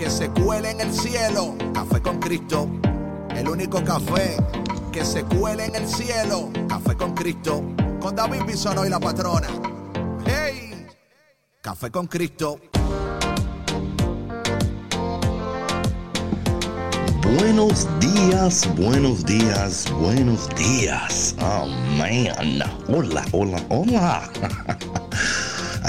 que se cuele en el cielo. Café con Cristo, el único café que se cuele en el cielo. Café con Cristo, con David Bisono y la patrona. ¡Hey! Café con Cristo. Buenos días, buenos días, buenos días. Oh man. Hola, hola, hola.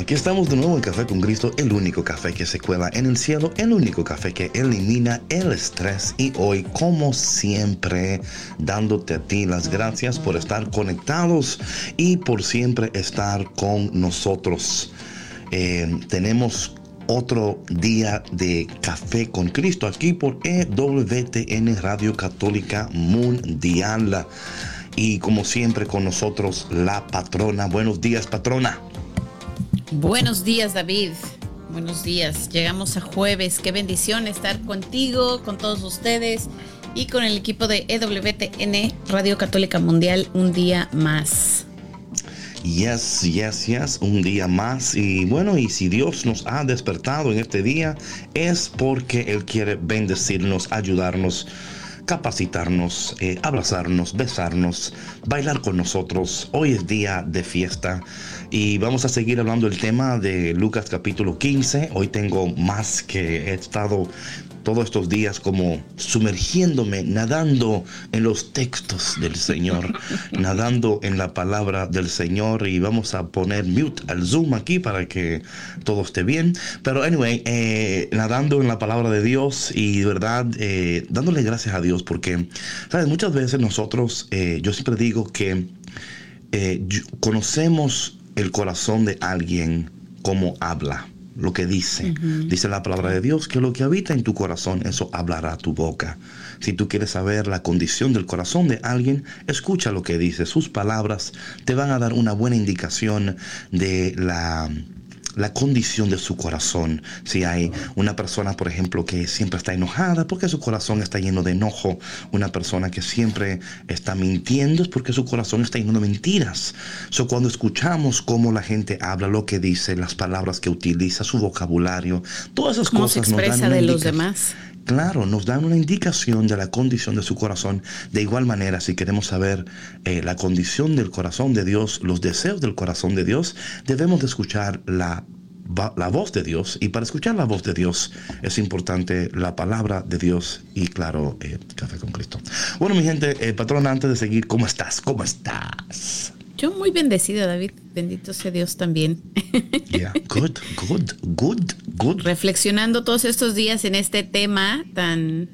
Aquí estamos de nuevo en Café con Cristo, el único café que se cuela en el cielo, el único café que elimina el estrés. Y hoy, como siempre, dándote a ti las gracias por estar conectados y por siempre estar con nosotros. Eh, tenemos otro día de Café con Cristo aquí por EWTN Radio Católica Mundial. Y como siempre con nosotros la patrona. Buenos días, patrona. Buenos días, David. Buenos días. Llegamos a jueves. Qué bendición estar contigo, con todos ustedes y con el equipo de EWTN Radio Católica Mundial un día más. Yes, yes, yes, un día más. Y bueno, y si Dios nos ha despertado en este día, es porque Él quiere bendecirnos, ayudarnos capacitarnos, eh, abrazarnos, besarnos, bailar con nosotros. Hoy es día de fiesta y vamos a seguir hablando del tema de Lucas capítulo 15. Hoy tengo más que he estado todos estos días como sumergiéndome, nadando en los textos del Señor, nadando en la palabra del Señor y vamos a poner mute al Zoom aquí para que todo esté bien. Pero anyway, eh, nadando en la palabra de Dios y de verdad eh, dándole gracias a Dios porque, ¿sabes? Muchas veces nosotros, eh, yo siempre digo que conocemos el corazón de alguien como habla lo que dice. Dice la palabra de Dios que lo que habita en tu corazón, eso hablará tu boca. Si tú quieres saber la condición del corazón de alguien, escucha lo que dice. Sus palabras te van a dar una buena indicación de la la condición de su corazón. Si hay una persona, por ejemplo, que siempre está enojada porque su corazón está lleno de enojo, una persona que siempre está mintiendo es porque su corazón está lleno de mentiras. So, cuando escuchamos cómo la gente habla, lo que dice, las palabras que utiliza, su vocabulario, todas esas ¿Cómo cosas se expresa de los demás? Claro, nos dan una indicación de la condición de su corazón. De igual manera, si queremos saber eh, la condición del corazón de Dios, los deseos del corazón de Dios, debemos de escuchar la la voz de Dios y para escuchar la voz de Dios es importante la palabra de Dios y claro, eh, café con Cristo. Bueno, mi gente, eh, patrón, antes de seguir, ¿cómo estás? ¿Cómo estás? Yo muy bendecida, David. Bendito sea Dios también. Yeah, good, good, good, good. Reflexionando todos estos días en este tema tan,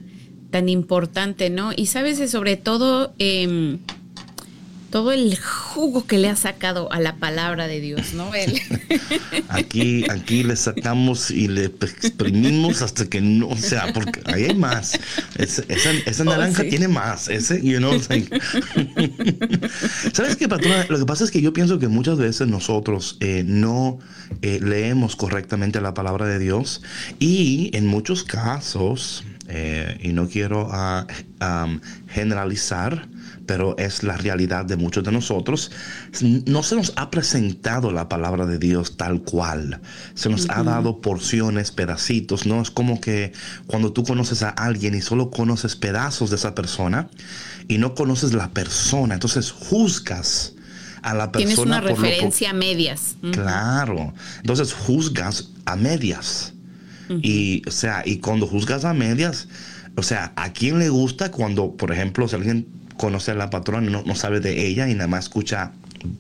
tan importante, ¿no? Y sabes, sobre todo, eh, todo el jugo que le ha sacado a la palabra de Dios, ¿no? Él. Aquí, aquí le sacamos y le exprimimos hasta que no, o sea, porque ahí hay más. esa, esa, oh, naranja tiene más. Ese, you know, ¿Sabes qué, patrona? Lo que pasa es que yo pienso que muchas veces nosotros eh, no eh, leemos correctamente la palabra de Dios y en muchos casos, eh, y no quiero uh, um, generalizar, pero es la realidad de muchos de nosotros. No se nos ha presentado la palabra de Dios tal cual. Se nos ha dado porciones, pedacitos, ¿no? Es como que cuando tú conoces a alguien y solo conoces pedazos de esa persona y no conoces la persona, entonces juzgas a la persona. Tienes una referencia a medias. Claro. Entonces juzgas a medias. Y, o sea, y cuando juzgas a medias, o sea, ¿a quién le gusta cuando, por ejemplo, si alguien conoce a la patrona, no, no sabe de ella y nada más escucha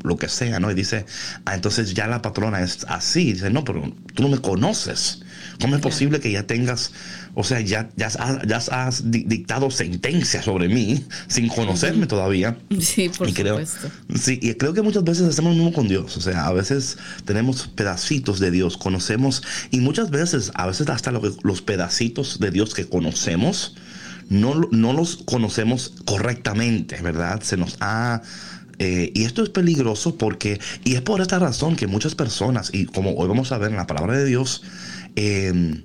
lo que sea, ¿no? Y dice, ah, entonces ya la patrona es así. dice, no, pero tú no me conoces. ¿Cómo es posible que ya tengas, o sea, ya, ya, ya has dictado sentencia sobre mí sin conocerme todavía? Sí, por supuesto. Sí, y creo que muchas veces hacemos lo mismo con Dios. O sea, a veces tenemos pedacitos de Dios, conocemos, y muchas veces, a veces hasta los pedacitos de Dios que conocemos, no, no los conocemos correctamente, ¿verdad? Se nos ha... Eh, y esto es peligroso porque, y es por esta razón que muchas personas, y como hoy vamos a ver en la palabra de Dios, eh,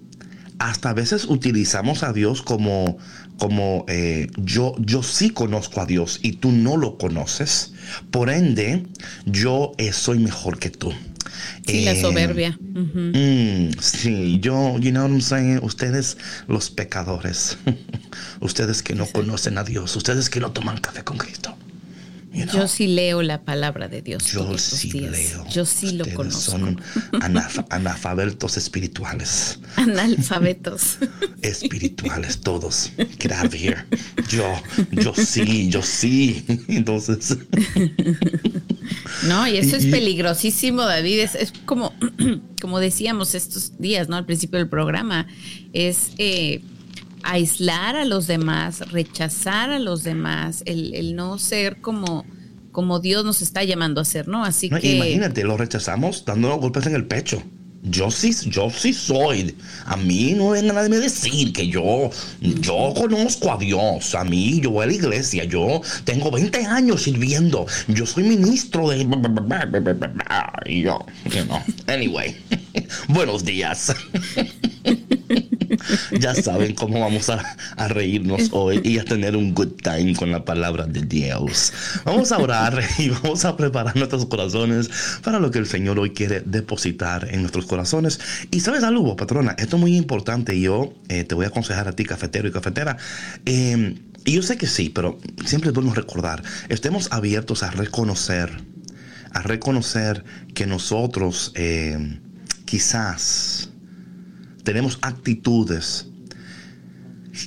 hasta a veces utilizamos a Dios como, como eh, yo, yo sí conozco a Dios y tú no lo conoces. Por ende, yo soy mejor que tú. Sí, la soberbia. Mm, sí, yo, you know what I'm saying, ustedes los pecadores, ustedes que no conocen a Dios, ustedes que no toman café con Cristo. Yo sí leo la palabra de Dios. Yo sí leo. Yo sí lo conozco. Son analfabetos espirituales. Analfabetos. espirituales, todos. Get out of here. Yo, yo sí, yo sí. Entonces. no, y eso es peligrosísimo, David. Es, es, como, como decíamos estos días, ¿no? Al principio del programa. Es. Eh, aislar a los demás, rechazar a los demás, el, no ser como, como Dios nos está llamando a ser, ¿no? Así que. Imagínate, lo rechazamos dándonos golpes en el pecho. Yo sí, yo sí soy. A mí no venga nadie a decir que yo, yo conozco a Dios. A mí, yo voy a la iglesia. Yo tengo 20 años sirviendo. Yo soy ministro de. Y yo, you know. Anyway, buenos días. ya saben cómo vamos a, reírnos hoy y a tener un good time con la palabra de Dios. Vamos a orar y vamos a preparar nuestros corazones para lo que el Señor hoy quiere depositar en nuestros corazones. Y sabes algo, patrona, esto es muy importante. Yo eh, te voy a aconsejar a ti, cafetero y cafetera. Em, y yo sé que sí, pero siempre debemos recordar, estemos abiertos a reconocer, a reconocer que nosotros eh, quizás tenemos actitudes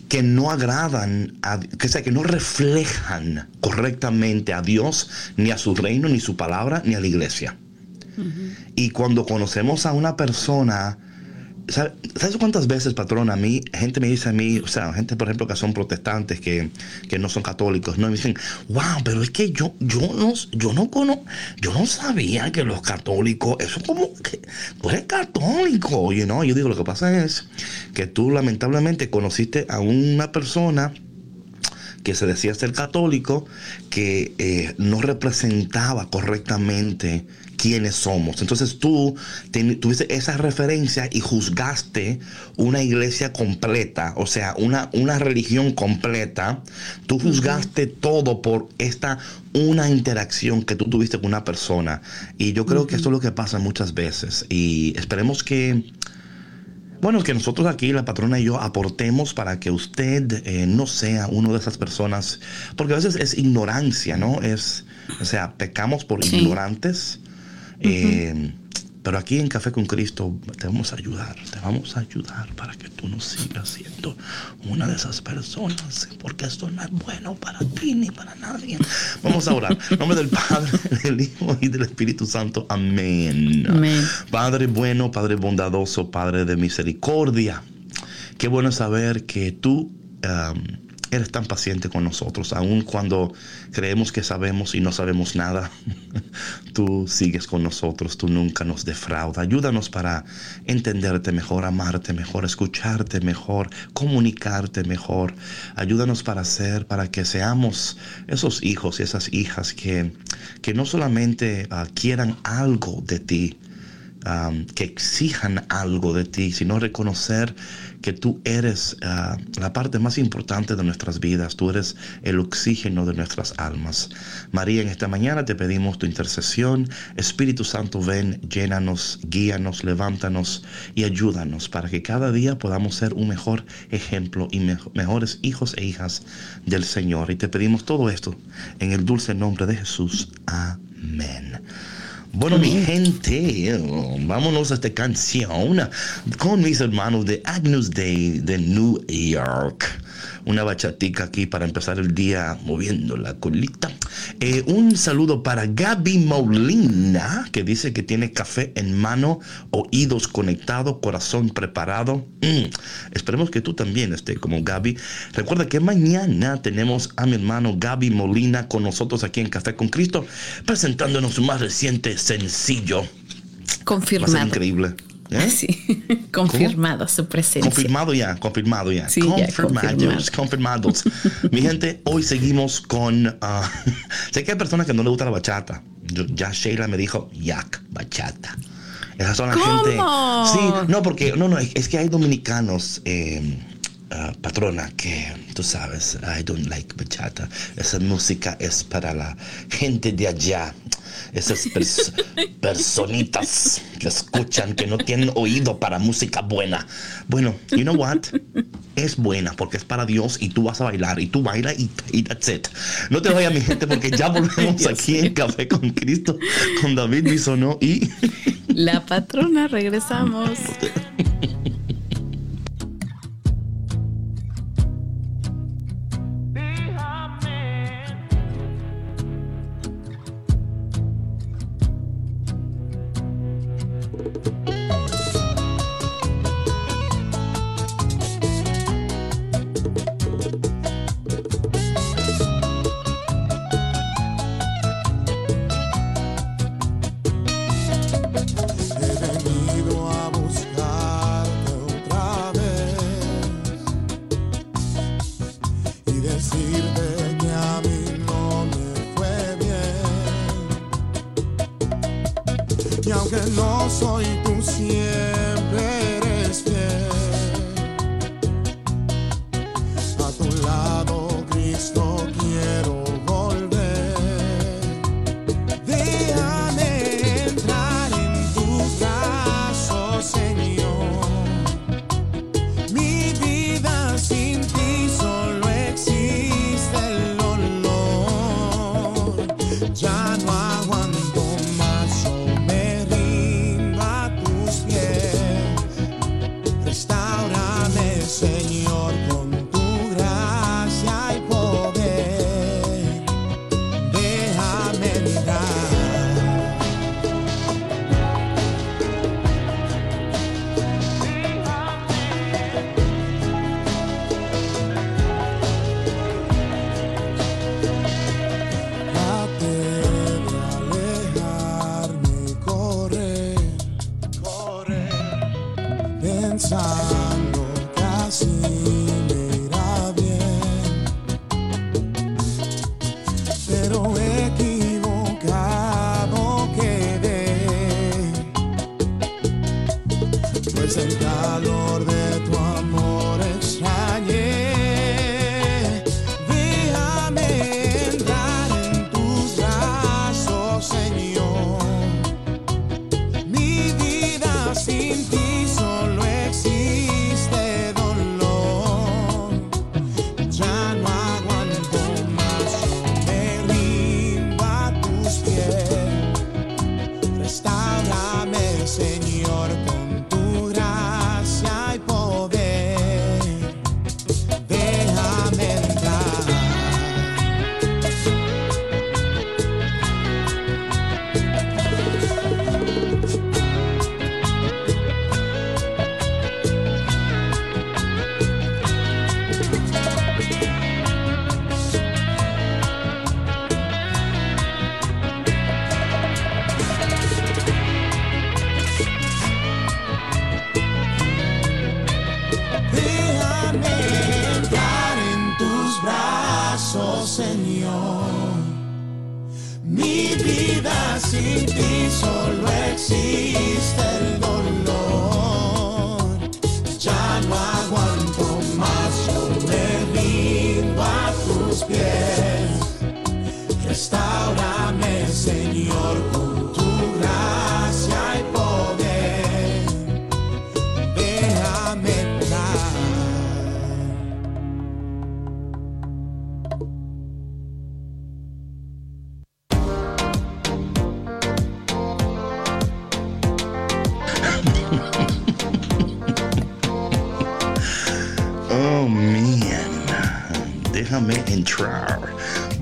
que no agradan, a, que, sea, que no reflejan correctamente a Dios, ni a su reino, ni su palabra, ni a la iglesia. Y cuando conocemos a una persona ¿Sabes cuántas veces, patrón, a mí, gente me dice a mí, o sea, gente, por ejemplo, que son protestantes, que, no son católicos, ¿no? me dicen, wow, pero es que yo, yo no, yo no conozco, yo no sabía que los católicos, eso como que tú eres católico, you know? Yo digo, lo que pasa es que tú lamentablemente conociste a una persona que se decía ser católico, que eh, no representaba correctamente quiénes somos. Entonces tú tuviste esa referencia y juzgaste una iglesia completa, o sea, una, una religión completa. Tú juzgaste todo por esta una interacción que tú tuviste con una persona. Y yo creo que esto es lo que pasa muchas veces. Y esperemos que... Bueno, que nosotros aquí, la patrona y yo, aportemos para que usted eh, no sea uno de esas personas, porque a veces es ignorancia, ¿no? Es, o sea, pecamos por ignorantes eh, pero aquí en Café con Cristo te vamos a ayudar, te vamos a ayudar para que tú no sigas siendo una de esas personas, porque esto no es bueno para ti ni para nadie. Vamos a orar. En nombre del Padre, del Hijo y del Espíritu Santo. Amén. Padre bueno, Padre bondadoso, Padre de misericordia. Qué bueno saber que tú... Um, Eres tan paciente con nosotros, aun cuando creemos que sabemos y no sabemos nada. Tú sigues con nosotros, tú nunca nos defraudas. Ayúdanos para entenderte mejor, amarte mejor, escucharte mejor, comunicarte mejor. Ayúdanos para ser, para que seamos esos hijos y esas hijas que, que no solamente ah, quieran algo de ti, que exijan algo de ti, sino reconocer que tú eres ah, la parte más importante de nuestras vidas, tú eres el oxígeno de nuestras almas. María, en esta mañana te pedimos tu intercesión. Espíritu Santo, ven, llénanos, guíanos, levántanos y ayúdanos para que cada día podamos ser un mejor ejemplo y mejores hijos e hijas del Señor. Y te pedimos todo esto en el dulce nombre de Jesús. Amén. Bueno, mi gente, vámonos a esta canción con mis hermanos de Agnus Day de New York una bachatica aquí para empezar el día moviendo la colita. Eh, un saludo para Gaby Molina, que dice que tiene café en mano, oídos conectados, corazón preparado. Mm, esperemos que tú también estés como Gaby. Recuerda que mañana tenemos a mi hermano Gaby Molina con nosotros aquí en Café con Cristo, presentándonos su más reciente sencillo. Confirmado. increíble. Sí, confirmado su presencia. Confirmado ya, confirmado ya. Sí, confirmados, confirmados. Mi gente, hoy seguimos con... Uh, sé que hay personas que no les gusta la bachata. ya Sheila me dijo, yak, bachata. Esas son la gente... Sí, no, porque... No, no, es que hay dominicanos... Eh, uh, patrona que tú sabes, I don't like bachata. Esa música es para la gente de allá. Esas personitas que escuchan, que no tienen oído para música buena. Bueno, you know what? Es buena porque es para Dios y tú vas a bailar y tú bailas y, y that's it. No te vayas, mi gente, porque ya volvemos aquí en Café con Cristo con David Bisonó y. La patrona, regresamos. Mi vida sin ti solo existe.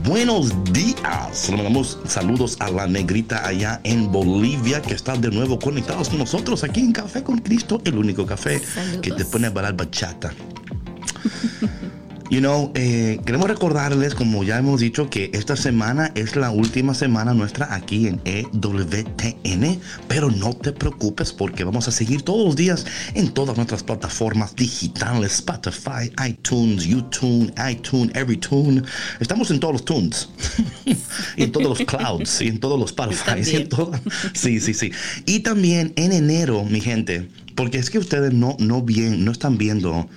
Buenos días. Le mandamos saludos a la negrita allá en Bolivia que está de nuevo conectados con nosotros aquí en Café con Cristo, el único café que te pone a bailar bachata. You know, eh, queremos recordarles, como ya hemos dicho, que esta semana es la última semana nuestra aquí en EWTN, pero no te preocupes porque vamos a seguir todos los días en todas nuestras plataformas digitales, Spotify, iTunes, YouTube, iTunes, EveryTune. Estamos en todos los tunes, y en todos los clouds, y en todos los Spotify, y en. Sí, sí, sí. Y también en enero, mi gente, porque es que ustedes no, no, bien, no están viendo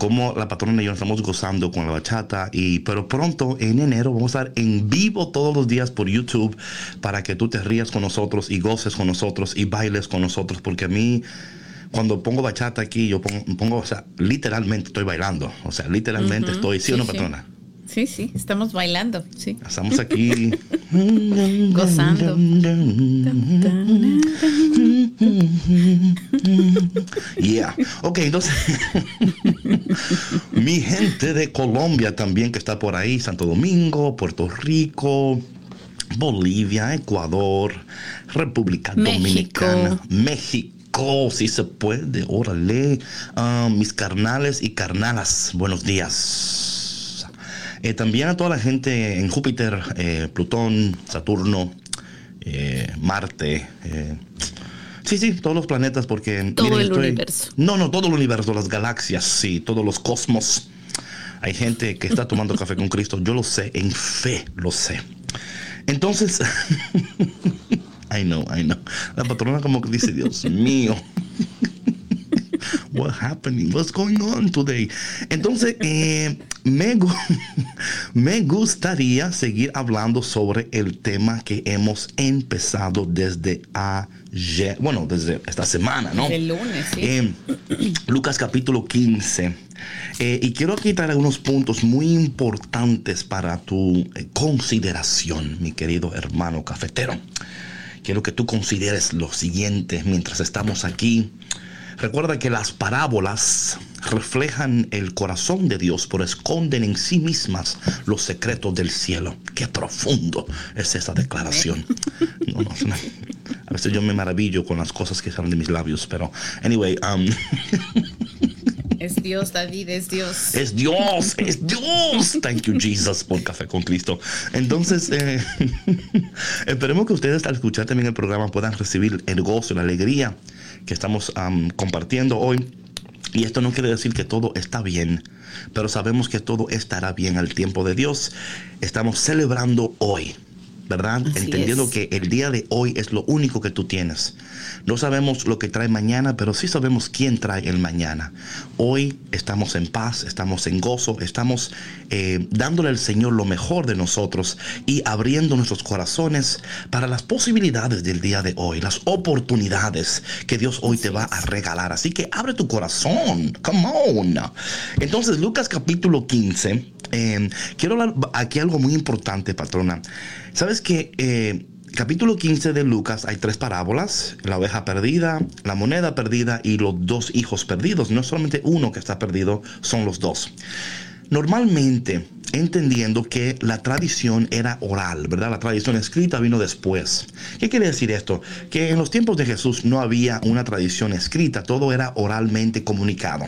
cómo la patrona y yo estamos gozando con la bachata. Y, pero pronto, en enero, vamos a estar en vivo todos los días por YouTube para que tú te rías con nosotros y goces con nosotros y bailes con nosotros. Porque a mí, cuando pongo bachata aquí, yo pongo, o sea, literalmente estoy bailando. O sea, literalmente estoy, ¿sí, o no, patrona? Sí, sí, estamos bailando, sí. Estamos aquí gozando. yeah. Ok, entonces, mi gente de Colombia también que está por ahí, Santo Domingo, Puerto Rico, Bolivia, Ecuador, República Dominicana, México si se puede, órale. Ah, mis carnales y carnalas, buenos días. Eh, también a toda la gente en Júpiter, eh, Plutón, Saturno, eh, Marte. sí, sí, todos los planetas, porque... Todo el universo. No, no, todo el universo, las galaxias, sí, todos los cosmos. Hay gente que está tomando café con Cristo, yo lo sé, en fe lo sé. Entonces, I know, I know. La patrona como que dice, Dios mío. What happening? What's going on today? Entonces, eh, me, me gustaría seguir hablando sobre el tema que hemos empezado desde ayer, bueno, desde esta semana, ¿no? El lunes, sí. Eh, Lucas capítulo 15. Eh, y quiero quitar algunos puntos muy importantes para tu consideración, mi querido hermano cafetero. Quiero que tú consideres lo siguiente mientras estamos aquí Recuerda que las parábolas reflejan el corazón de Dios, pero esconden en sí mismas los secretos del cielo. Qué profundo es esa declaración. a veces yo me maravillo con las cosas que salen de mis labios, pero anyway. Um, es Dios, David, es Dios. Es Dios, es Dios. Thank you, Jesus, por Café con Cristo. Entonces, eh, esperemos que ustedes al escuchar también el programa puedan recibir el gozo, la alegría que estamos compartiendo hoy. Y esto no quiere decir que todo está bien, pero sabemos que todo estará bien al tiempo de Dios. Estamos celebrando hoy. ¿Verdad? Entendiendo que el día de hoy es lo único que tú tienes. No sabemos lo que trae mañana, pero sí sabemos quién trae el mañana. Hoy estamos en paz, estamos en gozo, estamos eh, dándole al Señor lo mejor de nosotros y abriendo nuestros corazones para las posibilidades del día de hoy, las oportunidades que Dios hoy te va a regalar. Así que abre tu corazón, come on. Entonces, Lucas capítulo 15, eh, quiero hablar aquí algo muy importante, patrona. ¿Sabes que eh, capítulo 15 de Lucas hay tres parábolas, la oveja perdida, la moneda perdida y los dos hijos perdidos. No solamente uno que está perdido, son los dos. Normalmente, entendiendo que la tradición era oral, ¿verdad? La tradición escrita vino después. ¿Qué quiere decir esto? Que en los tiempos de Jesús no había una tradición escrita, todo era oralmente comunicado.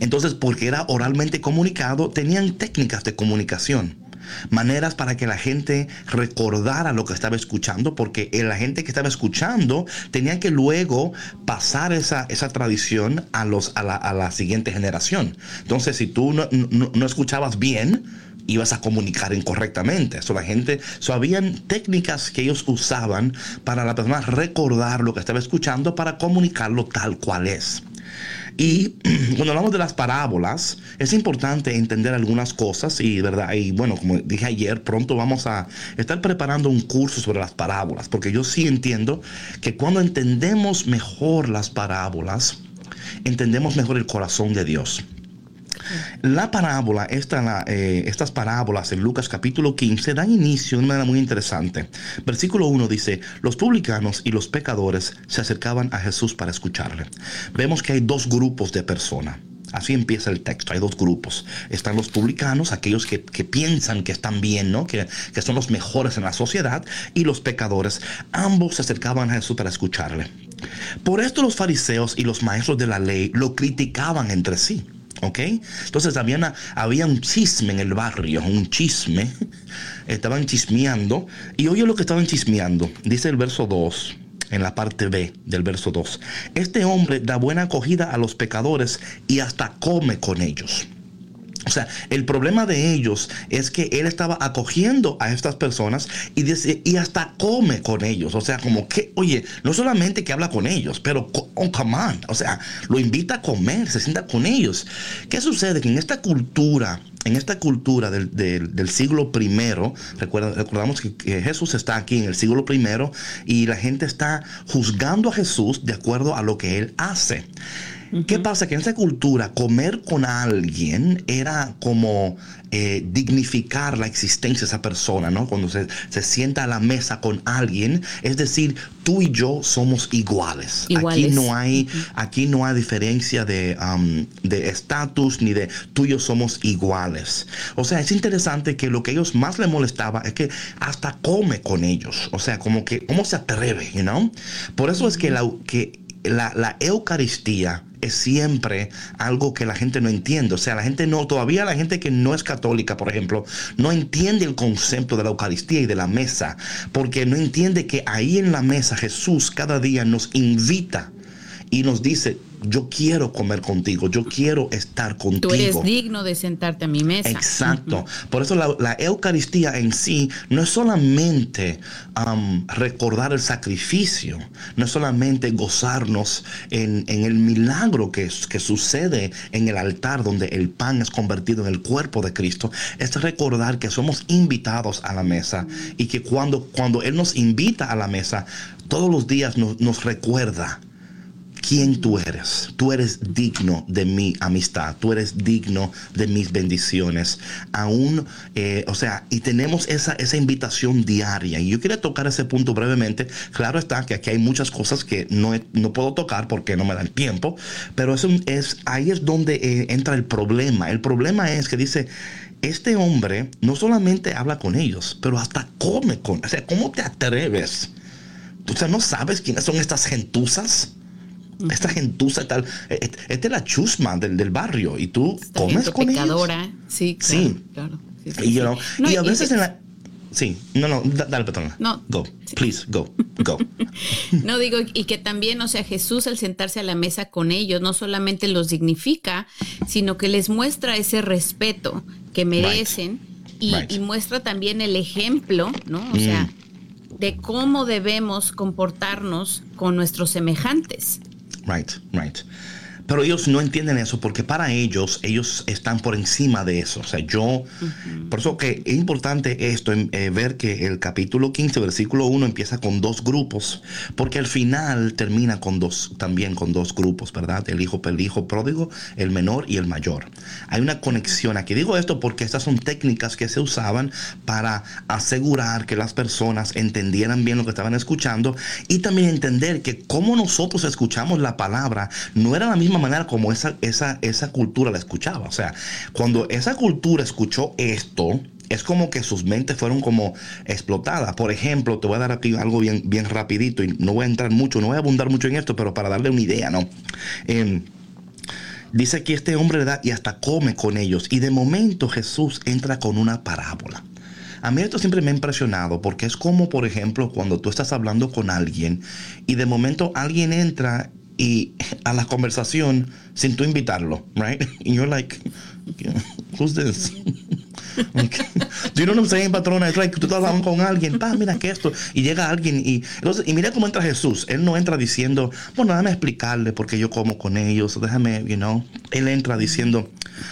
Entonces, porque era oralmente comunicado, tenían técnicas de comunicación maneras para que la gente recordara lo que estaba escuchando, porque la gente que estaba escuchando tenía que luego pasar esa, esa tradición a, los, a, la, siguiente generación. Entonces, si tú no, escuchabas bien, ibas a comunicar incorrectamente. Eso la gente, so, habían técnicas que ellos usaban para la persona recordar lo que estaba escuchando para comunicarlo tal cual es. Y cuando hablamos de las parábolas, es importante entender algunas cosas y, ¿verdad? Y bueno, como dije ayer, pronto vamos a estar preparando un curso sobre las parábolas, porque yo sí entiendo que cuando entendemos mejor las parábolas, entendemos mejor el corazón de Dios. La parábola, eh, estas parábolas en Lucas capítulo 15 dan inicio de una manera muy interesante. Versículo 1 dice, los publicanos y los pecadores se acercaban a Jesús para escucharle. Vemos que hay dos grupos de personas. Así empieza el texto. Hay dos grupos. Están los publicanos, aquellos que, piensan que están bien, ¿no? Que, son los mejores en la sociedad, y los pecadores. Ambos se acercaban a Jesús para escucharle. Por esto los fariseos y los maestros de la ley lo criticaban entre sí. ¿Ok? Entonces había, había un chisme en el barrio, un chisme. Estaban chismeando. Y oye lo que estaban chismeando. Dice el verso 2 en la parte B del verso 2. Este hombre da buena acogida a los pecadores y hasta come con ellos. O sea, el problema de ellos es que él estaba acogiendo a estas personas y, dice, y hasta come con ellos. O sea, como que, oye, no solamente que habla con ellos, pero, oh, come on. O sea, lo invita a comer, se sienta con ellos. ¿Qué sucede? Que en esta cultura, en esta cultura del, siglo primero, recordamos que, que, Jesús está aquí en el siglo primero y la gente está juzgando a Jesús de acuerdo a lo que él hace. ¿Qué pasa? Que en esa cultura comer con alguien era como eh, dignificar la existencia de esa persona, ¿no? Cuando se, sienta a la mesa con alguien, es decir, tú y yo somos iguales. Aquí no hay, aquí no hay diferencia de estatus ni de tú y yo somos iguales. O sea, es interesante que lo que a ellos más les molestaba es que hasta come con ellos. O sea, como que, ¿cómo se atreve? You know? Por eso es que, la, que la, la Eucaristía es siempre algo que la gente no entiende. O sea, la gente no, todavía la gente que no es católica, por ejemplo, no entiende el concepto de la Eucaristía y de la mesa, porque no entiende que ahí en la mesa Jesús cada día nos invita y nos dice, yo quiero comer contigo, yo quiero estar contigo. Tú eres digno de sentarte a mi mesa. Exacto. Por eso la, Eucaristía en sí no es solamente um, recordar el sacrificio, no es solamente gozarnos en, el milagro que, que sucede en el altar donde el pan es convertido en el cuerpo de Cristo, es recordar que somos invitados a la mesa y que cuando, cuando Él nos invita a la mesa, todos los días nos, nos recuerda quién tú eres. Tú eres digno de mi amistad, tú eres digno de mis bendiciones. Aún, eh, o sea, y tenemos esa, esa invitación diaria. Y yo quería tocar ese punto brevemente. Claro está que aquí hay muchas cosas que no, no puedo tocar porque no me dan tiempo, pero eso es, ahí es donde eh, entra el problema. El problema es que dice, este hombre no solamente habla con ellos, pero hasta come con, o sea, ¿cómo te atreves? O sea, ¿no sabes quiénes son estas gentuzas? Esta gentuza tal. E, e, esta es la chusma del, del barrio y tú comes con pecadora. Sí, claro, sí. claro. y, a veces en la... Sí, no, no, dale, Petrona. No. Go, please, go, go. no digo, y que también, o sea, Jesús al sentarse a la mesa con ellos, no solamente los dignifica, sino que les muestra ese respeto que merecen y, y, muestra también el ejemplo, ¿no? O sea, mm. de cómo debemos comportarnos con nuestros semejantes. Right, right. Pero ellos no entienden eso porque para ellos, ellos están por encima de eso. O sea, yo, por eso que es importante esto, eh, ver que el capítulo 15, versículo 1 empieza con dos grupos, porque al final termina con dos, también con dos grupos, ¿verdad? El hijo, el hijo pródigo, el menor y el mayor. Hay una conexión aquí. Digo esto porque estas son técnicas que se usaban para asegurar que las personas entendieran bien lo que estaban escuchando y también entender que como nosotros escuchamos la palabra no era la misma manera como esa, esa, esa cultura la escuchaba. O sea, cuando esa cultura escuchó esto, es como que sus mentes fueron como explotadas. Por ejemplo, te voy a dar aquí algo bien, bien rapidito y no voy a entrar mucho, no voy a abundar mucho en esto, pero para darle una idea, ¿no? Em, dice que este hombre da y hasta come con ellos. Y de momento Jesús entra con una parábola. A mí esto siempre me ha impresionado porque es como, por ejemplo, cuando tú estás hablando con alguien y de momento alguien entra y a la conversación sin tú invitarlo, right? Y you're like, who's this? Do you know what I'm saying, patrona? Es like tú estás hablando con alguien, pa, mira que esto, y llega alguien y entonces, y mira cómo entra Jesús. Él no entra diciendo, bueno, déjame explicarle porque yo como con ellos, déjame, you know. Él entra diciendo,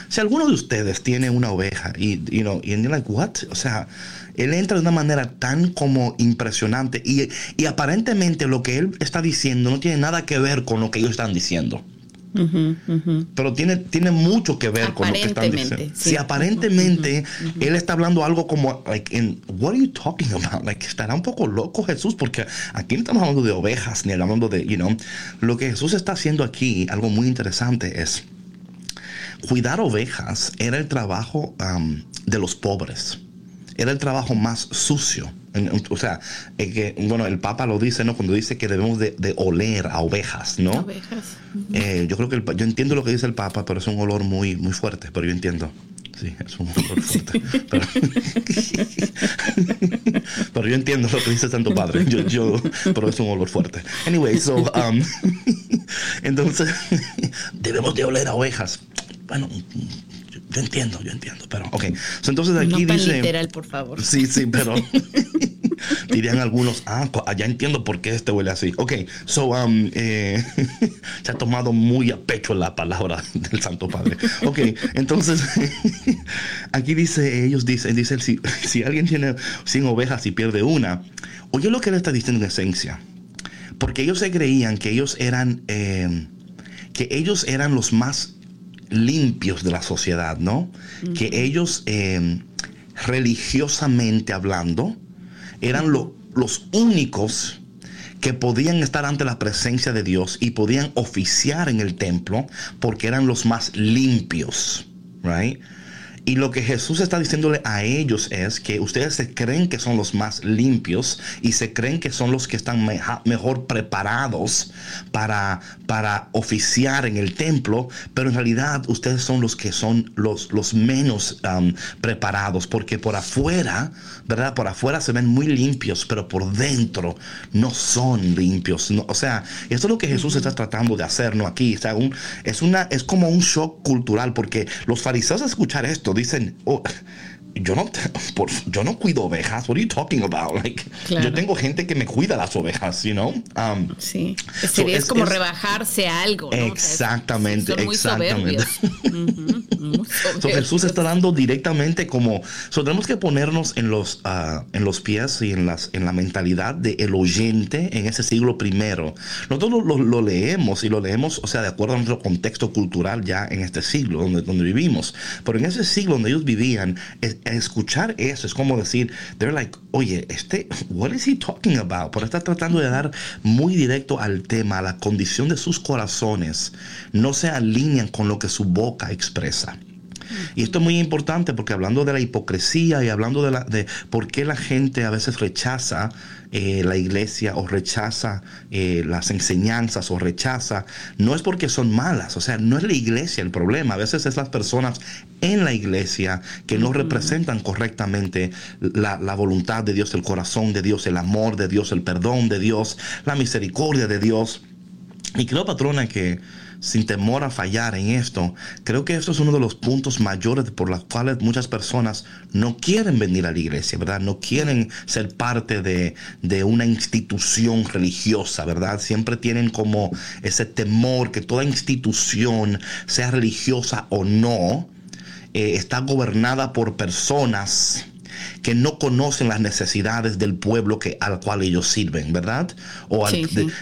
si alguno de ustedes tiene una oveja y, you know, y you're like, what? O sea, él entra de una manera tan como impresionante y, aparentemente lo que él está diciendo no tiene nada que ver con lo que ellos están diciendo. Pero tiene, tiene mucho que ver con lo que están diciendo. Si aparentemente él está hablando algo como, like, in, what are you talking about? Like, estará un poco loco Jesús, porque aquí no estamos hablando de ovejas ni hablando de, you know, lo que Jesús está haciendo aquí, algo muy interesante es cuidar ovejas era el trabajo um, de los pobres era el trabajo más sucio. O sea, que, bueno, el Papa lo dice, ¿no? Cuando dice que debemos de, oler a ovejas, ¿no? Ovejas. Eh, yo creo que yo entiendo lo que dice el Papa, pero es un olor muy, muy fuerte, pero yo entiendo. Sí, es un olor fuerte. Pero, yo entiendo lo que dice Santo Padre. Yo, yo, pero es un olor fuerte. Anyway, so, um, entonces, debemos de oler a ovejas. Bueno, yo entiendo, yo entiendo, pero ok. entonces aquí no dice. literal, por favor. Sí, sí, pero dirían algunos, ah, ya entiendo por qué este huele así. Ok, so um, eh, se ha tomado muy a pecho la palabra del Santo Padre. Ok, entonces aquí dice, ellos dicen, dicen, si, si alguien tiene 100 ovejas y pierde una, oye lo que él está diciendo en esencia. Porque ellos se creían que ellos eran, eh, que ellos eran los más limpios de la sociedad, ¿no? Que ellos, em, religiosamente hablando, eran los únicos que podían estar ante la presencia de Dios y podían oficiar en el templo porque eran los más limpios, right? Y lo que Jesús está diciéndole a ellos es que ustedes se creen que son los más limpios y se creen que son los que están mejor preparados para, para oficiar en el templo, pero en realidad ustedes son los que son los, los menos um, preparados, porque por afuera, ¿verdad? Por afuera se ven muy limpios, pero por dentro no son limpios. o sea, esto es lo que Jesús está tratando de hacer, ¿no? Aquí, es, una, es como un shock cultural, porque los fariseos escuchar esto, dicen, oh, yo no, por, yo no cuido ovejas. What are you talking about? Like, yo tengo gente que me cuida las ovejas, you know? Um, sí. Sería es, como rebajarse a algo. Exactamente, exactamente. Jesús está dando directamente como, tenemos que ponernos en los, uh, en los pies y en, las, en la mentalidad del el oyente en ese siglo primero. Nosotros lo, leemos y lo leemos, o sea, de acuerdo a nuestro contexto cultural ya en este siglo donde, donde vivimos. Pero en ese siglo donde ellos vivían, escuchar eso es como decir, they're like, oye, este, what is he talking about? Por estar tratando de dar muy directo al tema, a la condición de sus corazones, no se alinean con lo que su boca expresa. Y esto es muy importante porque hablando de la hipocresía y hablando de, la, de por qué la gente a veces rechaza eh, la iglesia o rechaza eh, las enseñanzas o rechaza, no es porque son malas, o sea, no es la iglesia el problema, a veces es las personas en la iglesia que no representan correctamente la, la voluntad de Dios, el corazón de Dios, el amor de Dios, el perdón de Dios, la misericordia de Dios. Y creo, patrona, que sin temor a fallar en esto, creo que esto es uno de los puntos mayores por los cuales muchas personas no quieren venir a la iglesia, ¿verdad? No quieren ser parte de, una institución religiosa, ¿verdad? Siempre tienen como ese temor que toda institución, sea religiosa o no, eh, está gobernada por personas que no conocen las necesidades del pueblo que, al cual ellos sirven, ¿verdad? O,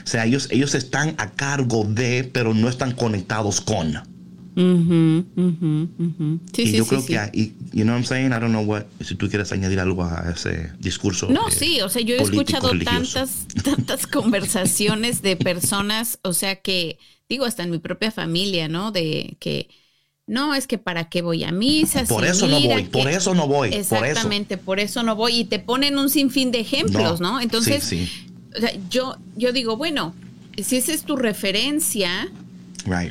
sea, ellos, ellos están a cargo de, pero no están conectados con. y yo creo que, y, you know what I'm saying? I don't know what, si tú quieres añadir algo a ese discurso. No, sí, o sea, yo he escuchado tantas, tantas conversaciones de personas, o sea, que, digo, hasta en mi propia familia, ¿no? De que no, es que para qué voy a misa. Por eso no voy, por eso no voy. Exactamente, por eso. no voy. Y te ponen un sinfín de ejemplos, ¿no? Entonces, yo, yo digo, bueno, si esa es tu referencia,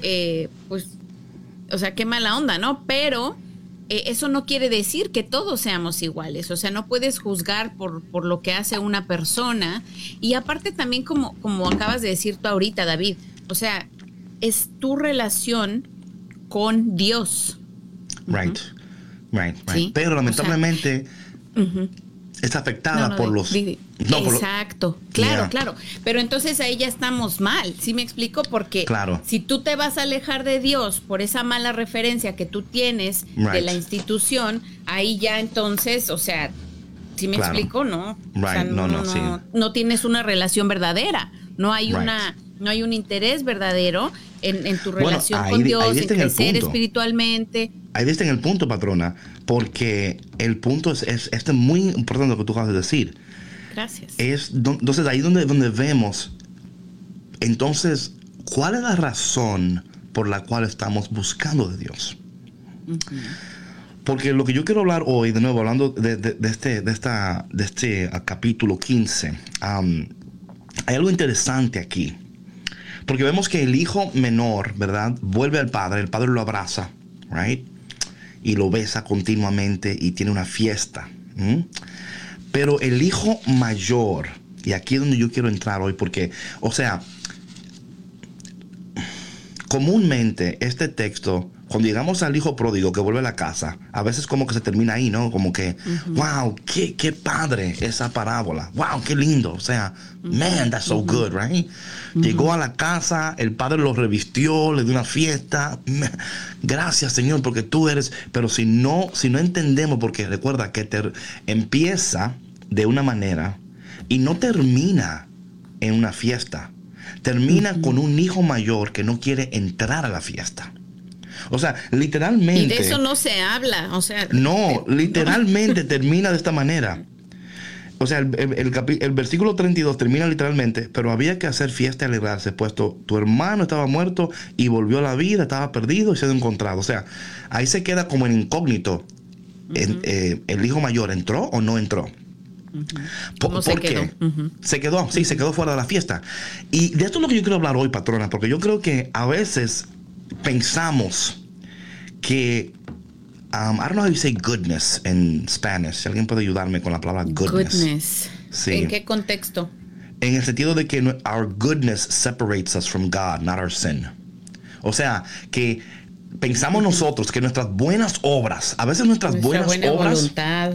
eh, pues, o sea, qué mala onda, ¿no? Pero eh, eso no quiere decir que todos seamos iguales. O sea, no puedes juzgar por, por lo que hace una persona. Y aparte también, como, como acabas de decir tú ahorita, David, o sea, es tu relación con Dios. Right, right, right. Pero lamentablemente es afectada por los... exacto, claro, claro. Pero entonces ahí ya estamos mal, ¿sí me explico? Porque claro. si tú te vas a alejar de Dios por esa mala referencia que tú tienes de la institución, ahí ya entonces, o sea, ¿sí me explico? No, no, no, no, tienes una relación verdadera, no hay una no hay un interés verdadero en, tu relación con Dios, en crecer espiritualmente. Ahí está en el punto, patrona, porque el punto es, es, muy importante lo que tú acabas de decir. Gracias. Es, entonces ahí donde, donde vemos, entonces, ¿cuál es la razón por la cual estamos buscando de Dios? Porque lo que yo quiero hablar hoy, de nuevo, hablando de, este, de, esta, de este ah, capítulo 15, hay algo interesante aquí. Porque vemos que el hijo menor, ¿verdad? Vuelve al padre, el padre lo abraza, ¿right? Y lo besa continuamente y tiene una fiesta. Pero el hijo mayor, y aquí es donde yo quiero entrar hoy, porque, o sea, comúnmente este texto, cuando llegamos al hijo pródigo que vuelve a la casa, a veces como que se termina ahí, ¿no? Como que, wow, qué, qué, padre esa parábola, wow, qué lindo, o sea, man, that's so good, right? Llegó a la casa, el padre lo revistió, le dio una fiesta, gracias Señor, porque tú eres, pero si no, si no entendemos, porque recuerda que te, empieza de una manera y no termina en una fiesta. Termina con un hijo mayor que no quiere entrar a la fiesta. O sea, literalmente. Y de eso no se habla. O sea. No, literalmente termina de esta manera. O sea, el, versículo 32 termina literalmente, pero había que hacer fiesta y alegrarse, puesto tu hermano estaba muerto y volvió a la vida, estaba perdido y se ha encontrado. O sea, ahí se queda como en incógnito. Eh, ¿El hijo mayor entró o no entró? ¿Por, se quedó? Se quedó, sí, se quedó fuera de la fiesta. Y de esto es lo que yo quiero hablar hoy, patrona, porque yo creo que a veces pensamos que um, I don't know how you say goodness en Spanish. Si alguien puede ayudarme con la palabra goodness. ¿En qué contexto? En el sentido de que our goodness separates us from God, not our sin. O sea, que pensamos nosotros que nuestras buenas obras, a veces nuestras buenas buena obras, voluntad.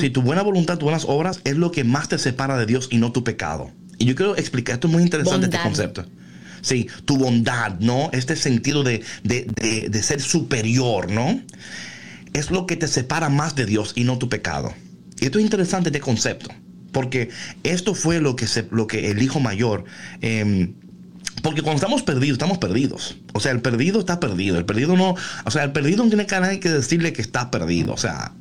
si tu buena voluntad, tus buenas obras es lo que más te separa de Dios y no tu pecado. Y yo quiero explicar, esto es muy interesante este concepto. Sí, tu bondad, ¿no? Este sentido de, de, ser superior, ¿no? Es lo que te separa más de Dios y no tu pecado. Y esto es interesante este concepto, porque esto fue lo que, se, lo que el hijo mayor eh, porque cuando estamos perdidos, estamos perdidos. O sea, el perdido está perdido. El perdido no. O sea, el perdido no tiene que que decirle que está perdido. O sea,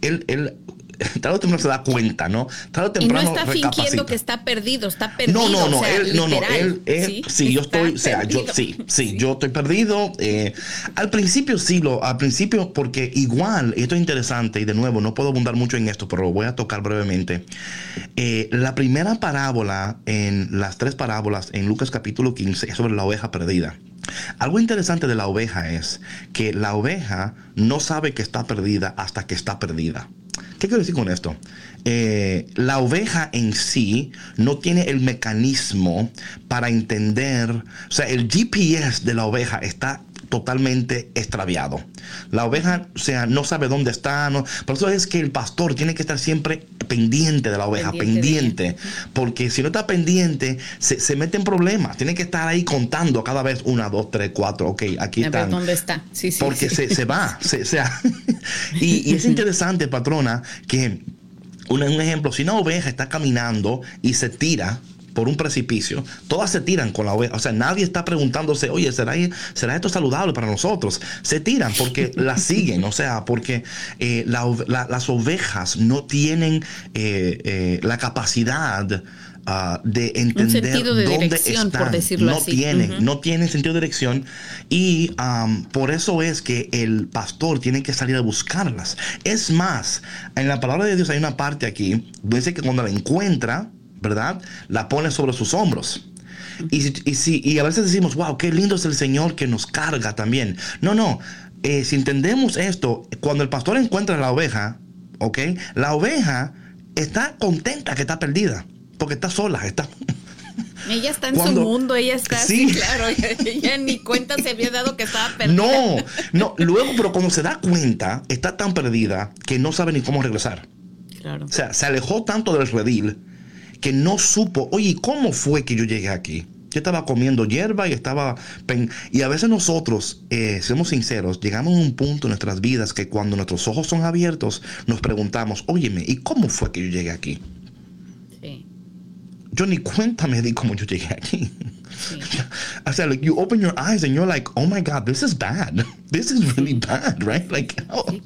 él, él tarde o temprano se da cuenta, ¿no? Tarde o temprano y no está fingiendo que está perdido, está perdido. No, no, no, él, no, no, él, sí, yo estoy, o sea, yo, sí, sí, yo estoy perdido. Eh, al principio sí, lo, al principio, porque igual, esto es interesante, y de nuevo, no puedo abundar mucho en esto, pero lo voy a tocar brevemente. Eh, la primera parábola en las tres parábolas en Lucas capítulo 15 es sobre la oveja perdida. Algo interesante de la oveja es que la oveja no sabe que está perdida hasta que está perdida. ¿Qué quiero decir con esto? Eh, la oveja en sí no tiene el mecanismo para entender, o sea, el GPS de la oveja está totalmente extraviado. La oveja, o sea, no sabe dónde está. No, por eso es que el pastor tiene que estar siempre pendiente de la oveja, pendiente. porque si no está pendiente, se, mete en problemas. Tiene que estar ahí contando cada vez una, dos, tres, cuatro. Ok, aquí está. ¿Dónde está? Sí, sí, porque Se, se, va. Se, sea, y, es interesante, patrona, que un, un ejemplo, si una oveja está caminando y se tira, por un precipicio, todas se tiran con la oveja. O sea, nadie está preguntándose, oye, ¿será, ¿será esto saludable para nosotros? Se tiran porque la siguen, o sea, porque eh, las ovejas no tienen eh, eh, la capacidad ah, de entender de dónde están. Por decirlo no tienen, no tienen sentido de dirección y por eso es que el pastor tiene que salir a buscarlas. Es más, en la palabra de Dios hay una parte aquí, dice que cuando la encuentra, ¿verdad? La pone sobre sus hombros. Y, si, y a veces decimos, wow, qué lindo es el Señor que nos carga también. No, no. Eh, si entendemos esto, cuando el pastor encuentra la oveja, ¿ok? La oveja está contenta que está perdida, porque está sola, está... Ella está en su mundo, ella está sí. claro, ella, ni cuenta se había dado que estaba perdida. No, no, luego, pero cuando se da cuenta, está tan perdida que no sabe ni cómo regresar. Claro. O sea, se alejó tanto del redil que no supo, oye, ¿cómo fue que yo llegué aquí? Yo estaba comiendo hierba y estaba... Y a veces nosotros, eh, seamos sinceros, llegamos a un punto en nuestras vidas que cuando nuestros ojos son abiertos, nos preguntamos, óyeme, ¿y cómo fue que yo llegué aquí? Sí. Yo ni cuenta me di cómo yo llegué aquí. Sí. o sea, like, you open your eyes and you're like, oh my God, this is bad. This is really bad, right? Like,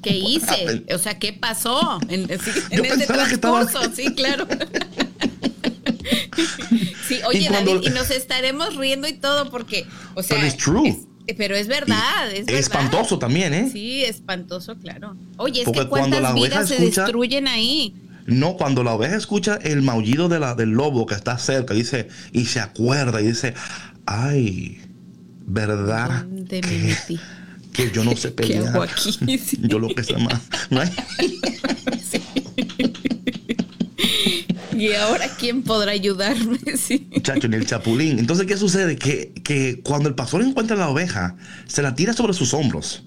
¿Qué hice? O sea, ¿qué pasó? En, en, yo este transcurso, sí, claro. Sí, oye, y David, y nos estaremos riendo y todo porque, o sea, pero es verdad, es verdad. Espantoso también, ¿eh? Sí, espantoso, claro. Oye, es que cuántas vidas se destruyen ahí. No, cuando la oveja escucha el maullido de la, del lobo que está cerca, dice, y se acuerda y dice, ay, ¿verdad? que, que yo no sé pelear. aquí? Yo lo que sé más. Y ahora, ¿quién podrá ayudarme? Sí. Muchacho, en el chapulín. Entonces, ¿qué sucede? Que, que cuando el pastor encuentra la oveja, se la tira sobre sus hombros.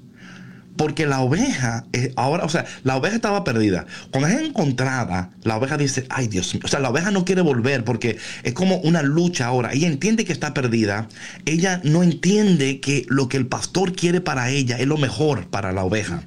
Porque la oveja, eh, ahora, o sea, la oveja estaba perdida. Cuando es encontrada, la oveja dice, ay Dios mío, o sea, la oveja no quiere volver porque es como una lucha ahora. Ella entiende que está perdida. Ella no entiende que lo que el pastor quiere para ella es lo mejor para la oveja.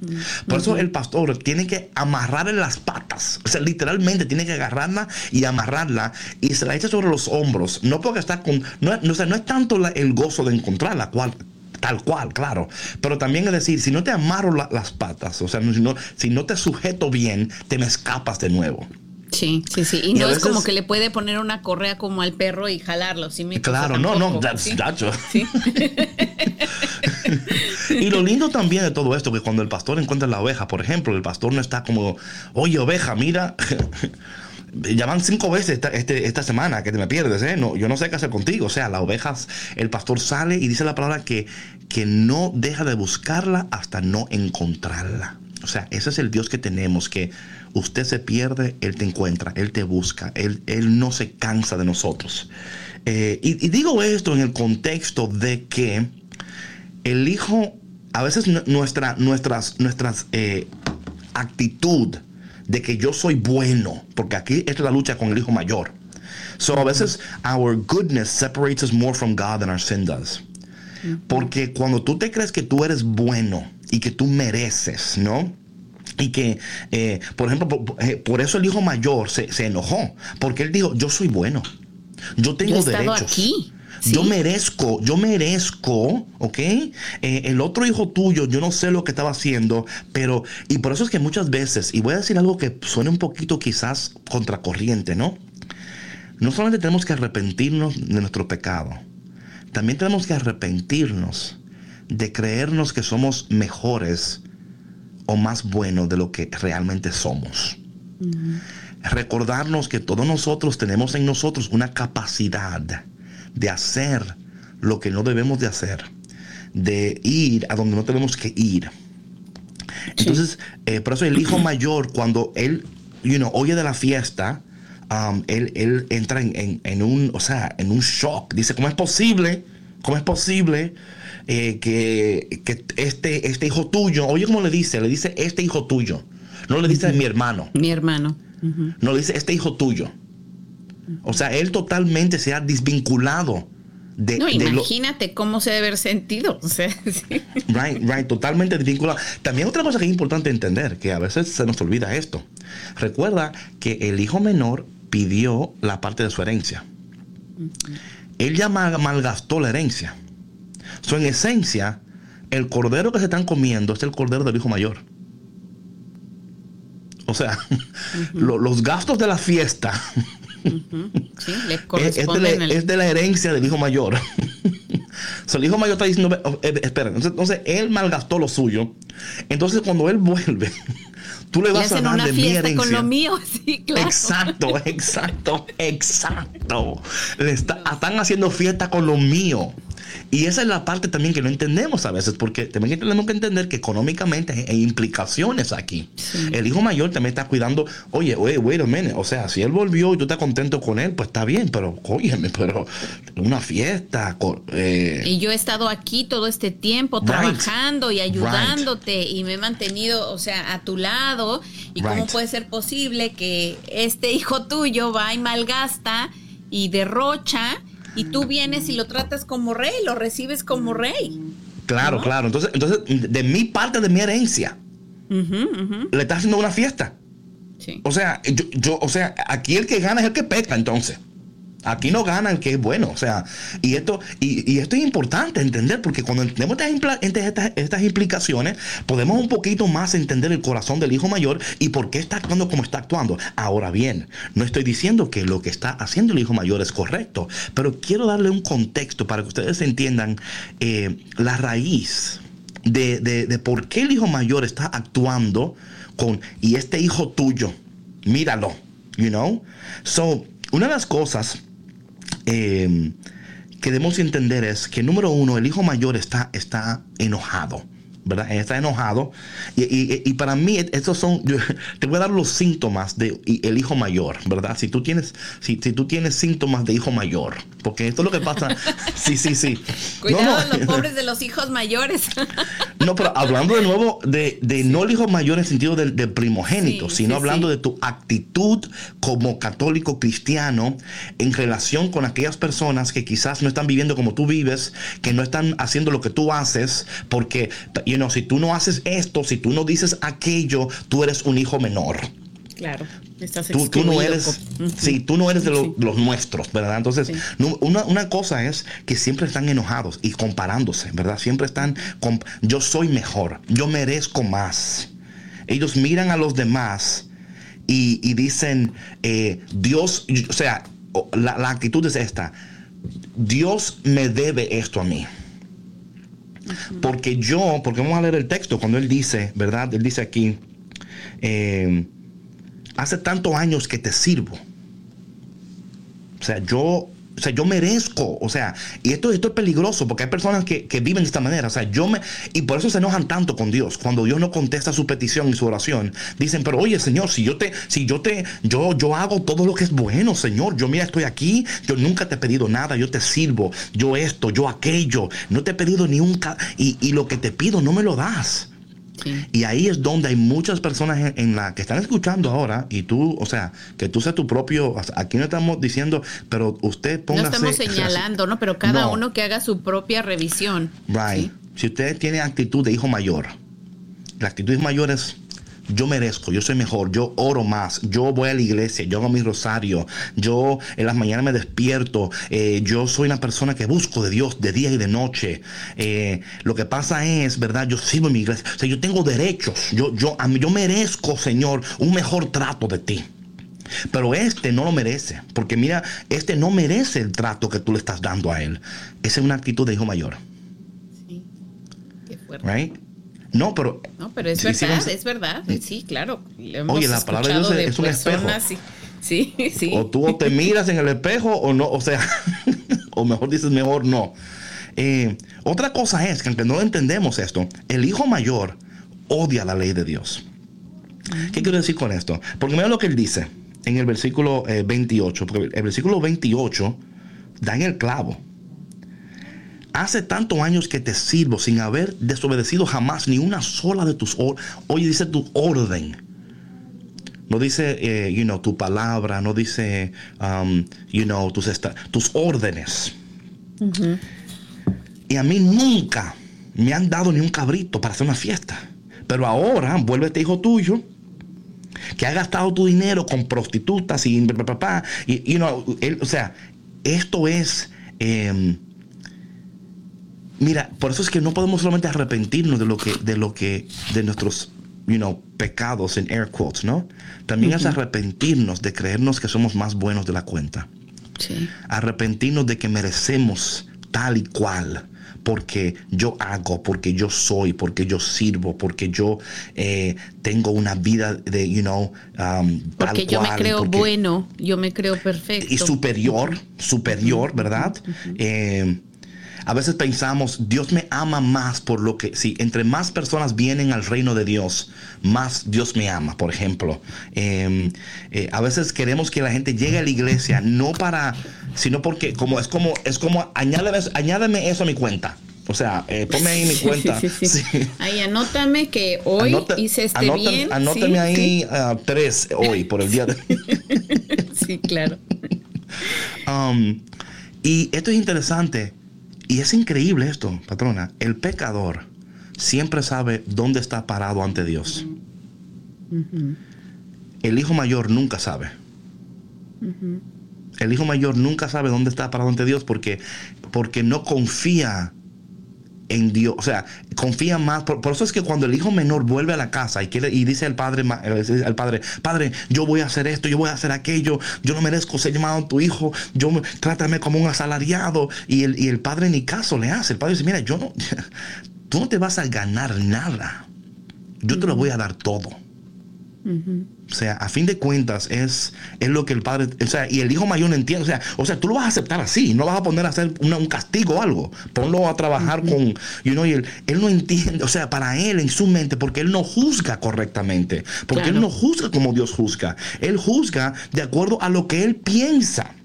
Por eso el pastor tiene que amarrarle las patas. O sea, literalmente tiene que agarrarla y amarrarla y se la echa sobre los hombros. No porque está con, no, no, no es tanto el gozo de encontrarla, cual Tal cual, claro. Pero también es decir, si no te amarro las patas, o sea, si no, si no te sujeto bien, te me escapas de nuevo. Sí, sí, sí. Y, no es como que le puede poner una correa como al perro y jalarlo. ¿sí? claro, no, no, that's, ¿Sí? y lo lindo también de todo esto, que cuando el pastor encuentra la oveja, por ejemplo, el pastor no está como, oye, oveja, mira. ya van cinco veces esta, este, esta semana que te me pierdes, ¿eh? No, yo no sé qué hacer contigo. O sea, las ovejas, el pastor sale y dice la palabra que, que no deja de buscarla hasta no encontrarla. O sea, ese es el Dios que tenemos, que usted se pierde, Él te encuentra, Él te busca, Él, él no se cansa de nosotros. Eh, y, digo esto en el contexto de que el Hijo, a veces nuestra, nuestras, nuestras eh, actitud, de que yo soy bueno, porque aquí es la lucha con el hijo mayor. So a veces our goodness separates us more from God than our sin does. Porque cuando tú te crees que tú eres bueno y que tú mereces, ¿no? Y que, eh, por ejemplo, eh, por, eso el hijo mayor se, enojó, porque él dijo, yo soy bueno, yo tengo yo derechos. Aquí. Yo merezco, yo merezco, ¿ok? Eh, el otro hijo tuyo, yo no sé lo que estaba haciendo, pero, y por eso es que muchas veces, y voy a decir algo que suene un poquito quizás contracorriente, ¿no? No solamente tenemos que arrepentirnos de nuestro pecado, también tenemos que arrepentirnos de creernos que somos mejores o más buenos de lo que realmente somos. Recordarnos que todos nosotros tenemos en nosotros una capacidad de hacer lo que no debemos de hacer, de ir a donde no tenemos que ir. Entonces, eh, por eso el hijo mayor, cuando él, you know, oye de la fiesta, um, él, entra en, un, o sea, en un shock. Dice, ¿cómo es posible? ¿Cómo es posible eh, que, este, este hijo tuyo, oye cómo le dice, le dice este hijo tuyo, no le dice mi hermano. Mi hermano. No le dice este hijo tuyo. O sea, él totalmente se ha desvinculado de, no, imagínate cómo se debe haber sentido. Right, right, totalmente desvinculado. También otra cosa que es importante entender, que a veces se nos olvida esto. Recuerda que el hijo menor pidió la parte de su herencia. Él ya malgastó la herencia. So, en esencia, el cordero que se están comiendo es el cordero del hijo mayor. O sea, los gastos de la fiesta Sí, es, de la, herencia del hijo mayor. el hijo mayor está diciendo, oh, eh, espera, entonces, él malgastó lo suyo. Entonces cuando él vuelve, tú le vas a dar de mi herencia. con lo mío, sí, claro. Exacto, exacto, exacto. Le están haciendo fiesta con lo mío. Y esa es la parte también que no entendemos a veces, porque también tenemos que entender que económicamente hay implicaciones aquí. El hijo mayor también está cuidando, oye, oye, wait a minute, o sea, si él volvió y tú estás contento con él, pues está bien, pero óyeme, pero una fiesta. Eh, y yo he estado aquí todo este tiempo trabajando y ayudándote y me he mantenido, o sea, a tu lado. ¿Y cómo puede ser posible que este hijo tuyo va y malgasta y derrocha? Y tú vienes y lo tratas como rey, lo recibes como rey. Claro, claro. Entonces, entonces, de mi parte de mi herencia, le estás haciendo una fiesta. Sí. O sea, yo, o sea, aquí el que gana es el que peca, entonces. Aquí no ganan que es bueno. O sea, y esto, y, esto es importante entender, porque cuando entendemos estas, estas, implicaciones, podemos un poquito más entender el corazón del hijo mayor y por qué está actuando como está actuando. Ahora bien, no estoy diciendo que lo que está haciendo el hijo mayor es correcto, pero quiero darle un contexto para que ustedes entiendan eh, la raíz de, de por qué el hijo mayor está actuando con, y este hijo tuyo, míralo, you know? So, una de las cosas eh, que debemos entender es que, número uno, el hijo mayor está, está enojado. ¿Verdad? Está enojado. Y, para mí, estos son, te voy a dar los síntomas de el hijo mayor, ¿verdad? Si tú tienes, si, tú tienes síntomas de hijo mayor, porque esto es lo que pasa. sí, sí, sí. Cuidado los pobres de los hijos mayores. no, pero hablando de nuevo de, no el hijo mayor en el sentido del, primogénito, sino hablando de tu actitud como católico cristiano en relación con aquellas personas que quizás no están viviendo como tú vives, que no están haciendo lo que tú haces, porque si tú no haces esto, si tú no dices aquello, tú eres un hijo menor. Claro, estás tú, tú no eres, sí, tú no eres de los, nuestros, ¿verdad? Entonces, una, cosa es que siempre están enojados y comparándose, ¿verdad? Siempre están, con, yo soy mejor, yo merezco más. Ellos miran a los demás y, dicen, eh, Dios, o sea, la, la actitud es esta, Dios me debe esto a mí. Porque yo, porque vamos a leer el texto cuando él dice, ¿verdad? Él dice aquí, eh, hace tantos años que te sirvo. O sea, yo o sea, yo merezco, o sea, y esto, esto es peligroso porque hay personas que, viven de esta manera, o sea, yo me, y por eso se enojan tanto con Dios, cuando Dios no contesta su petición y su oración, dicen, pero oye Señor, si yo te, si yo te, yo, yo hago todo lo que es bueno, Señor, yo mira, estoy aquí, yo nunca te he pedido nada, yo te sirvo, yo esto, yo aquello, no te he pedido ni un, y, y lo que te pido no me lo das. Y ahí es donde hay muchas personas en, la que están escuchando ahora y tú, o sea, que tú seas tu propio, aquí no estamos diciendo, pero usted ponga No estamos señalando, ¿no? Pero cada uno que haga su propia revisión. Right. Si usted tiene actitud de hijo mayor, la actitud de mayor es yo merezco, yo soy mejor, yo oro más, yo voy a la iglesia, yo hago mi rosario, yo en las mañanas me despierto, eh, yo soy una persona que busco de Dios de día y de noche. Eh, lo que pasa es, ¿verdad? Yo sirvo en mi iglesia, o sea, yo tengo derechos, yo, yo, yo merezco, Señor, un mejor trato de ti. Pero este no lo merece, porque mira, este no merece el trato que tú le estás dando a él. Esa es una actitud de hijo mayor. Sí. Qué fuerte. Right? No, pero. No, pero es verdad, es verdad. Sí, claro. Oye, la palabra de Dios es, un espejo. Sí, sí. O tú te miras en el espejo o no, o sea, o mejor dices, mejor no. Eh, otra cosa es que aunque no entendemos esto, el hijo mayor odia la ley de Dios. ¿Qué quiero decir con esto? Porque mira lo que él dice en el versículo 28, eh, porque el versículo 28 da en el clavo. Hace tantos años que te sirvo sin haber desobedecido jamás ni una sola de tus órdenes. Oye, dice tu orden. No dice, eh, you know, tu palabra, no dice, um, you know, tus, tus órdenes. Y a mí nunca me han dado ni un cabrito para hacer una fiesta. Pero ahora vuelve este hijo tuyo que ha gastado tu dinero con prostitutas y papá. Y, you know, o sea, esto es. Em, Mira, por eso es que no podemos solamente arrepentirnos de lo que, de lo que, de nuestros, you know, pecados en air quotes, ¿no? También es arrepentirnos de creernos que somos más buenos de la cuenta. Sí. Arrepentirnos de que merecemos tal y cual porque yo hago, porque yo soy, porque yo sirvo, porque yo eh, tengo una vida de, you know, um, porque yo me creo bueno, yo me creo perfecto. Y superior, superior, ¿verdad? A veces pensamos, Dios me ama más por lo que, si entre más personas vienen al reino de Dios, más Dios me ama, por ejemplo. Em, eh, a veces queremos que la gente llegue a la iglesia, no para, sino porque como es como, es como, añádeme, añádeme eso a mi cuenta. O sea, eh, ponme ahí mi cuenta. Sí, ahí anótame que hoy hice este bien. Anótame ahí uh, tres hoy por el día de. sí, claro. Um, y esto es interesante y es increíble esto, patrona. El pecador siempre sabe dónde está parado ante Dios. El hijo mayor nunca sabe. el hijo mayor nunca sabe dónde está para ante Dios porque, porque no confía en Dios, o sea, confía más. Por, eso es que cuando el hijo menor vuelve a la casa y, quiere, y dice al padre, al padre, padre, yo voy a hacer esto, yo voy a hacer aquello, yo no merezco ser llamado tu hijo, yo trátame como un asalariado. Y el, y el padre ni caso le hace. El padre dice, mira, yo no, tú no te vas a ganar nada. Yo te lo voy a dar todo. O sea, a fin de cuentas es, es lo que el padre, o sea, y el hijo mayor no entiende, o sea, o sea, tú lo vas a aceptar así, no vas a poner a hacer un castigo o algo, ponlo a trabajar con, you know, y él, él, no entiende, o sea, para él en su mente, porque él no juzga correctamente, porque él no juzga como Dios juzga, él juzga de acuerdo a lo que él piensa.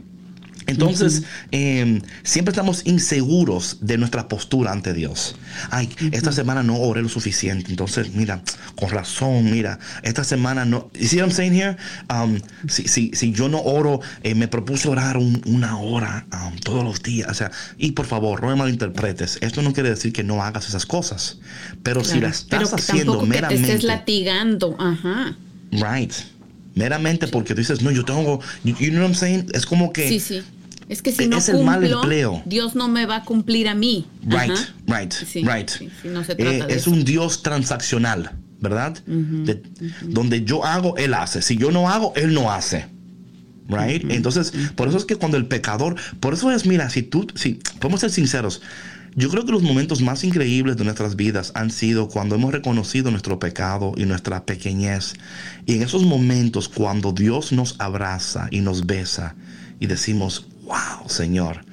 Entonces, em, siempre estamos inseguros de nuestra postura ante Dios. Ay, esta semana no oré lo suficiente. Entonces, mira, con razón, mira, esta semana no. ¿You see what I'm saying here? Um, si, si, si, yo no oro, eh, me propuso orar una hora um, todos los días. O sea, y por favor, no me malinterpretes. Esto no quiere decir que no hagas esas cosas. Pero si las estás haciendo meramente. Que te estés latigando. Ajá. Right meramente porque tú dices, no, yo tengo, you, know what I'm saying? Es como que sí, sí. Es que si no es cumplo, mal empleo. Dios no me va a cumplir a mí. Right, right, right. Eh, es un Dios transaccional, ¿verdad? Donde yo hago, Él hace. Si yo no hago, Él no hace. Right? Entonces, por eso es que cuando el pecador, por eso es, mira, si tú, si podemos ser sinceros, yo creo que los momentos más increíbles de nuestras vidas han sido cuando hemos reconocido nuestro pecado y nuestra pequeñez. Y en esos momentos, cuando Dios nos abraza y nos besa y decimos, wow, Señor.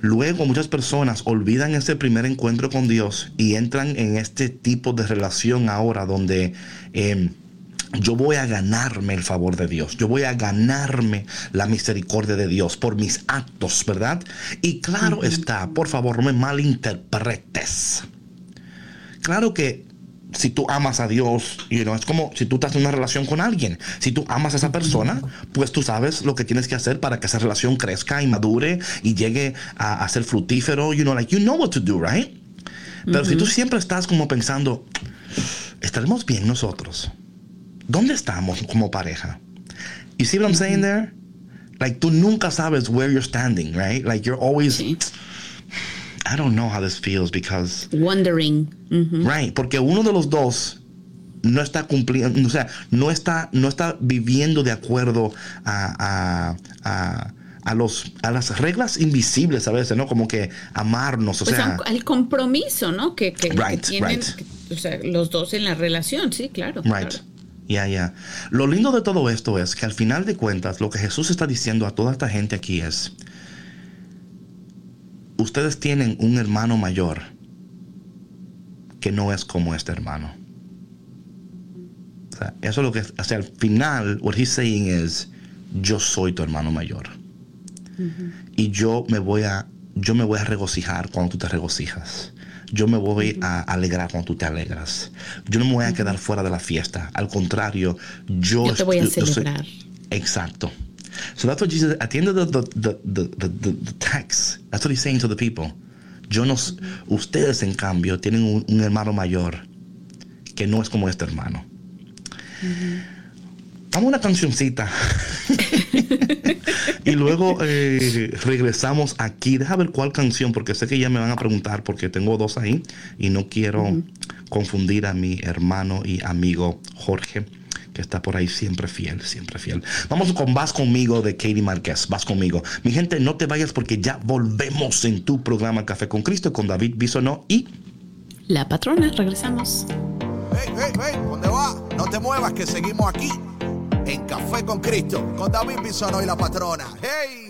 Luego muchas personas olvidan ese primer encuentro con Dios y entran en este tipo de relación ahora donde em, yo voy a ganarme el favor de Dios, yo voy a ganarme la misericordia de Dios por mis actos, ¿verdad? Y claro está, por favor, no me malinterpretes. Claro que si tú amas a Dios, you know, es como si tú estás en una relación con alguien. Si tú amas a esa persona, pues tú sabes lo que tienes que hacer para que esa relación crezca y madure y llegue a, ser fructífero. You know, like you know what to do, right? Pero si tú siempre estás como pensando, estaremos bien nosotros. ¿Dónde estamos como pareja? You see what I'm saying there? Like tú nunca sabes where you're standing, right? Like you're always I don't know how this feels because wondering. Right, porque uno de los dos no está cumpliendo, o sea, no está, no está viviendo de acuerdo a, los, a las reglas invisibles a veces, ¿no? Como que amarnos, o pues sea... Al compromiso, ¿no? Que, que, tienen O sea, los dos en la relación, sí, claro. Right. Ya, ya. Lo lindo de todo esto es que al final de cuentas, lo que Jesús está diciendo a toda esta gente aquí es, ustedes tienen un hermano mayor que no es como este hermano. O sea, eso es lo que, o sea, al final, what he's saying is, yo soy tu hermano mayor. Y yo me voy a, yo me voy a regocijar cuando tú te regocijas. Yo me voy a alegrar cuando tú te alegras. Yo no me voy a quedar fuera de la fiesta. Al contrario, yo, yo te voy a celebrar. exacto. So that's what Jesus, at the end of the, the, the, the, text, that's what he's saying to the people. Yo no, ustedes en cambio tienen un, un, hermano mayor que no es como este hermano. Vamos a una cancioncita. y luego eh, regresamos aquí. Deja ver cuál canción, porque sé que ya me van a preguntar, porque tengo dos ahí y no quiero confundir a mi hermano y amigo Jorge que está por ahí siempre fiel, siempre fiel. Vamos con Vas conmigo de Katie Márquez. Vas conmigo. Mi gente, no te vayas porque ya volvemos en tu programa Café con Cristo con David Bisonó y la patrona. Regresamos. Hey, hey, hey, ¿dónde va? No te muevas que seguimos aquí en Café con Cristo con David Bisonó y la patrona. Hey.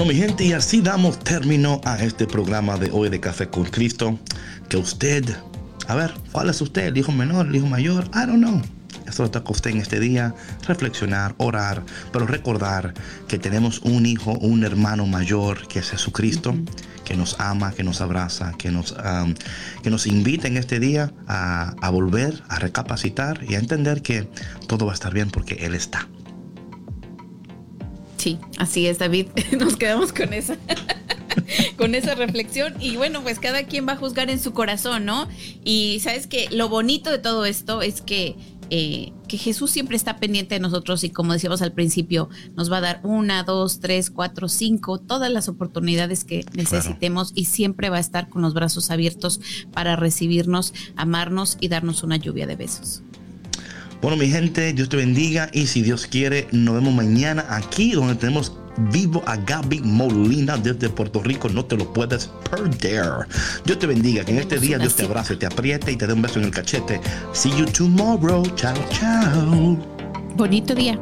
Mi gente, y así damos término a este programa de hoy de Café con Cristo. Que usted, a ver, ¿cuál es usted? ¿El hijo menor, el hijo mayor? I don't know. Eso toca usted en este día, reflexionar, orar, pero recordar que tenemos un hijo, un hermano mayor que es Jesucristo, que nos ama, que nos abraza, que nos, que nos invita en este día a, a volver, a recapacitar y a entender que todo va a estar bien porque Él está. Sí, así es, David. Nos quedamos con esa. con esa reflexión y bueno, pues cada quien va a juzgar en su corazón, ¿no? Y sabes que lo bonito de todo esto es que, eh, que Jesús siempre está pendiente de nosotros y como decíamos al principio, nos va a dar una, dos, tres, cuatro, cinco, todas las oportunidades que necesitemos y siempre va a estar con los brazos abiertos para recibirnos, amarnos y darnos una lluvia de besos. Bueno, mi gente, Dios te bendiga y si Dios quiere, nos vemos mañana aquí donde tenemos vivo a Gaby Molina desde Puerto Rico. No te lo puedes perder. Dios te bendiga, que en este día Dios te abrace, te apriete y te dé un beso en el cachete. See you tomorrow. Chao, chao. Bonito día.